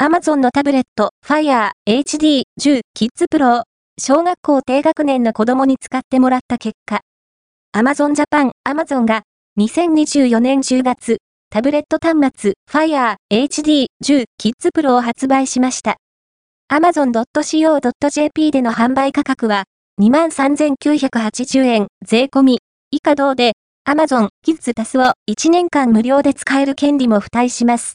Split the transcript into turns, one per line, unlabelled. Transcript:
Amazon のタブレット Fire HD 10 Kids Pro 小学校低学年の子供に使ってもらった結果、Amazon Japan Amazon が2024年10月、タブレット端末 Fire HD 10 Kids Pro を発売しました。amazon.co.jp での販売価格は23,980円税込み以下同で Amazon Kids タスを1年間無料で使える権利も付帯します。